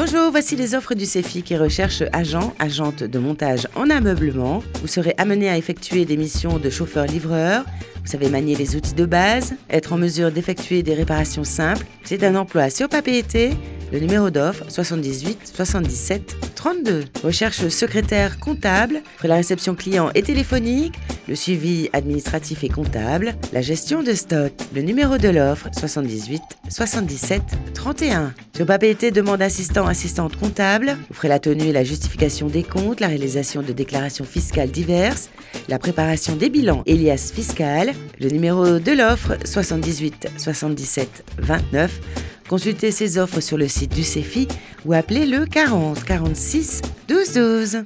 Bonjour, voici les offres du CEFI qui recherche agent, agente de montage en ameublement. Vous serez amené à effectuer des missions de chauffeur-livreur. Vous savez manier les outils de base, être en mesure d'effectuer des réparations simples. C'est un emploi sur papier été. Le numéro d'offre 78 77 32. Recherche secrétaire comptable pour la réception client et téléphonique, le suivi administratif et comptable, la gestion de stock. Le numéro de l'offre 78 77 31. Sur papier été demande assistant assistante comptable. Vous ferez la tenue et la justification des comptes, la réalisation de déclarations fiscales diverses, la préparation des bilans Elias fiscal. Le numéro de l'offre 78 77 29. Consultez ces offres sur le site du CEFI ou appelez le 40 46 12 12.